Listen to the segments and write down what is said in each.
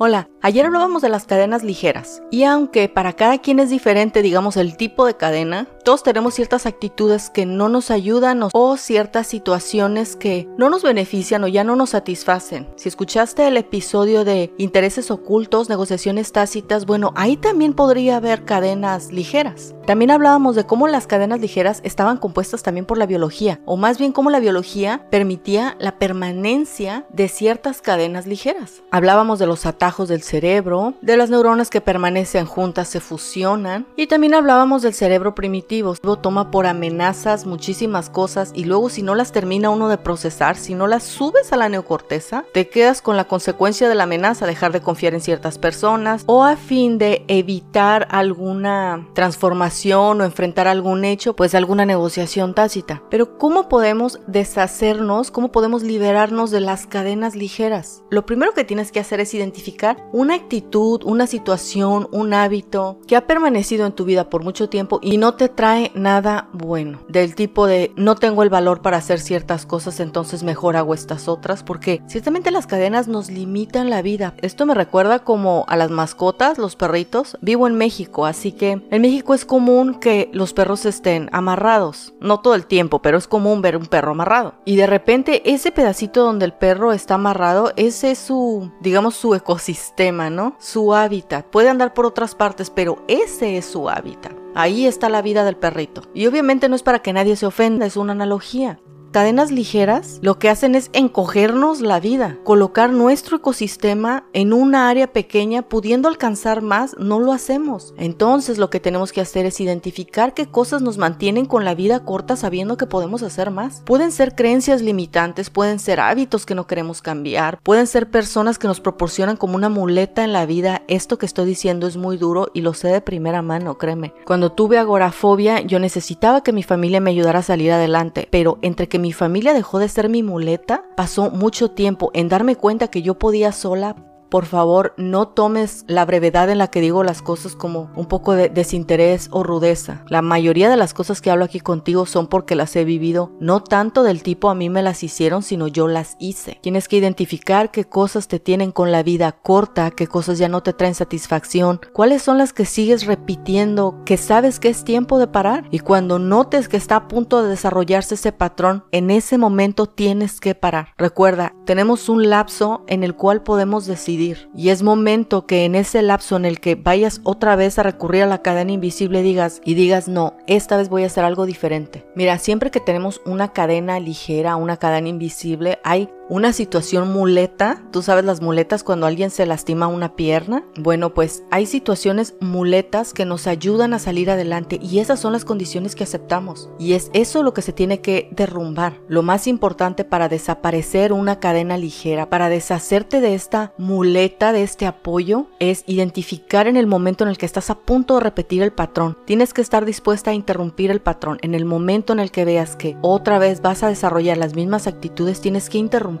Hola, ayer hablábamos de las cadenas ligeras y aunque para cada quien es diferente, digamos, el tipo de cadena, todos tenemos ciertas actitudes que no nos ayudan o ciertas situaciones que no nos benefician o ya no nos satisfacen. Si escuchaste el episodio de intereses ocultos, negociaciones tácitas, bueno, ahí también podría haber cadenas ligeras. También hablábamos de cómo las cadenas ligeras estaban compuestas también por la biología, o más bien cómo la biología permitía la permanencia de ciertas cadenas ligeras. Hablábamos de los atajos del cerebro, de las neuronas que permanecen juntas se fusionan, y también hablábamos del cerebro primitivo. Luego toma por amenazas muchísimas cosas y luego si no las termina uno de procesar, si no las subes a la neocorteza, te quedas con la consecuencia de la amenaza, dejar de confiar en ciertas personas o a fin de evitar alguna transformación o enfrentar algún hecho, pues alguna negociación tácita. Pero ¿cómo podemos deshacernos, cómo podemos liberarnos de las cadenas ligeras? Lo primero que tienes que hacer es identificar una actitud, una situación, un hábito que ha permanecido en tu vida por mucho tiempo y no te trae nada bueno. Del tipo de no tengo el valor para hacer ciertas cosas, entonces mejor hago estas otras, porque ciertamente las cadenas nos limitan la vida. Esto me recuerda como a las mascotas, los perritos. Vivo en México, así que en México es como que los perros estén amarrados. No todo el tiempo, pero es común ver un perro amarrado. Y de repente ese pedacito donde el perro está amarrado, ese es su, digamos, su ecosistema, ¿no? Su hábitat. Puede andar por otras partes, pero ese es su hábitat. Ahí está la vida del perrito. Y obviamente no es para que nadie se ofenda, es una analogía. Cadenas ligeras lo que hacen es encogernos la vida, colocar nuestro ecosistema en una área pequeña pudiendo alcanzar más, no lo hacemos. Entonces lo que tenemos que hacer es identificar qué cosas nos mantienen con la vida corta sabiendo que podemos hacer más. Pueden ser creencias limitantes, pueden ser hábitos que no queremos cambiar, pueden ser personas que nos proporcionan como una muleta en la vida. Esto que estoy diciendo es muy duro y lo sé de primera mano, créeme. Cuando tuve agorafobia yo necesitaba que mi familia me ayudara a salir adelante, pero entre que mi familia dejó de ser mi muleta, pasó mucho tiempo en darme cuenta que yo podía sola por favor, no tomes la brevedad en la que digo las cosas como un poco de desinterés o rudeza. La mayoría de las cosas que hablo aquí contigo son porque las he vivido, no tanto del tipo a mí me las hicieron, sino yo las hice. Tienes que identificar qué cosas te tienen con la vida corta, qué cosas ya no te traen satisfacción, cuáles son las que sigues repitiendo, que sabes que es tiempo de parar. Y cuando notes que está a punto de desarrollarse ese patrón, en ese momento tienes que parar. Recuerda, tenemos un lapso en el cual podemos decidir y es momento que en ese lapso en el que vayas otra vez a recurrir a la cadena invisible digas y digas no, esta vez voy a hacer algo diferente. Mira, siempre que tenemos una cadena ligera, una cadena invisible, hay una situación muleta. Tú sabes las muletas cuando alguien se lastima una pierna. Bueno, pues hay situaciones muletas que nos ayudan a salir adelante y esas son las condiciones que aceptamos. Y es eso lo que se tiene que derrumbar. Lo más importante para desaparecer una cadena ligera, para deshacerte de esta muleta, de este apoyo, es identificar en el momento en el que estás a punto de repetir el patrón. Tienes que estar dispuesta a interrumpir el patrón. En el momento en el que veas que otra vez vas a desarrollar las mismas actitudes, tienes que interrumpir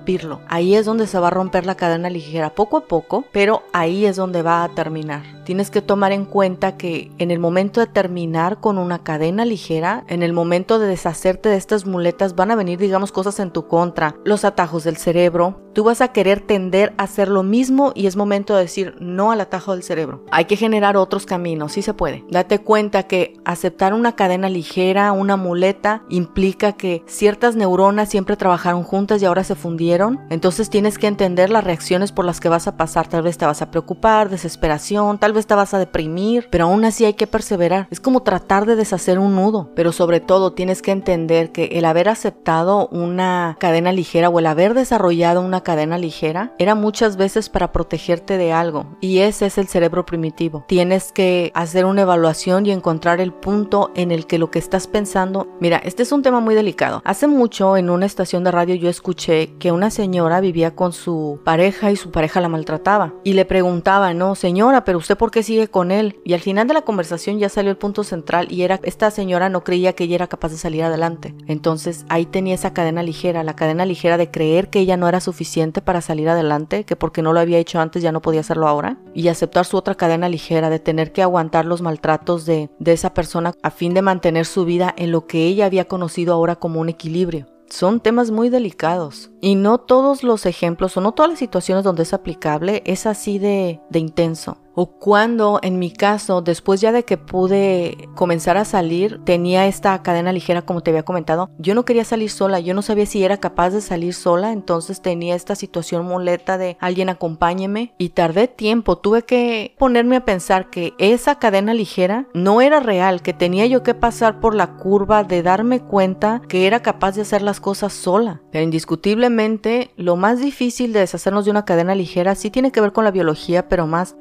Ahí es donde se va a romper la cadena ligera poco a poco, pero ahí es donde va a terminar. Tienes que tomar en cuenta que en el momento de terminar con una cadena ligera, en el momento de deshacerte de estas muletas, van a venir, digamos, cosas en tu contra, los atajos del cerebro. Tú vas a querer tender a hacer lo mismo y es momento de decir no al atajo del cerebro. Hay que generar otros caminos, sí se puede. Date cuenta que aceptar una cadena ligera, una muleta, implica que ciertas neuronas siempre trabajaron juntas y ahora se fundieron entonces tienes que entender las reacciones por las que vas a pasar. Tal vez te vas a preocupar, desesperación, tal vez te vas a deprimir, pero aún así hay que perseverar. Es como tratar de deshacer un nudo, pero sobre todo tienes que entender que el haber aceptado una cadena ligera o el haber desarrollado una cadena ligera era muchas veces para protegerte de algo y ese es el cerebro primitivo. Tienes que hacer una evaluación y encontrar el punto en el que lo que estás pensando, mira, este es un tema muy delicado. Hace mucho en una estación de radio yo escuché que una señora vivía con su pareja y su pareja la maltrataba. Y le preguntaba, no, señora, pero usted por qué sigue con él? Y al final de la conversación ya salió el punto central y era, esta señora no creía que ella era capaz de salir adelante. Entonces ahí tenía esa cadena ligera, la cadena ligera de creer que ella no era suficiente para salir adelante, que porque no lo había hecho antes ya no podía hacerlo ahora. Y aceptar su otra cadena ligera de tener que aguantar los maltratos de, de esa persona a fin de mantener su vida en lo que ella había conocido ahora como un equilibrio. son temas muy delicados y no todos los ejemplos o no todas las situaciones donde es aplicable es así de, de intenso o cuando en mi caso, después ya de que pude comenzar a salir, tenía esta cadena ligera como te había comentado, yo no quería salir sola, yo no sabía si era capaz de salir sola, entonces tenía esta situación moleta de alguien acompáñeme y tardé tiempo, tuve que ponerme a pensar que esa cadena ligera no era real, que tenía yo que pasar por la curva de darme cuenta que era capaz de hacer las cosas sola. Pero indiscutiblemente lo más difícil de deshacernos de una cadena ligera sí tiene que ver con la biología, pero más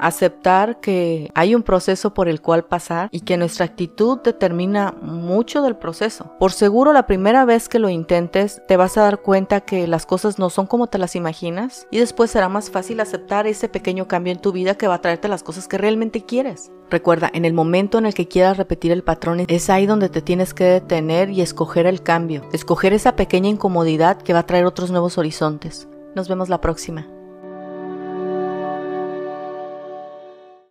que hay un proceso por el cual pasar y que nuestra actitud determina mucho del proceso. Por seguro la primera vez que lo intentes te vas a dar cuenta que las cosas no son como te las imaginas y después será más fácil aceptar ese pequeño cambio en tu vida que va a traerte las cosas que realmente quieres. Recuerda, en el momento en el que quieras repetir el patrón, es ahí donde te tienes que detener y escoger el cambio, escoger esa pequeña incomodidad que va a traer otros nuevos horizontes. Nos vemos la próxima.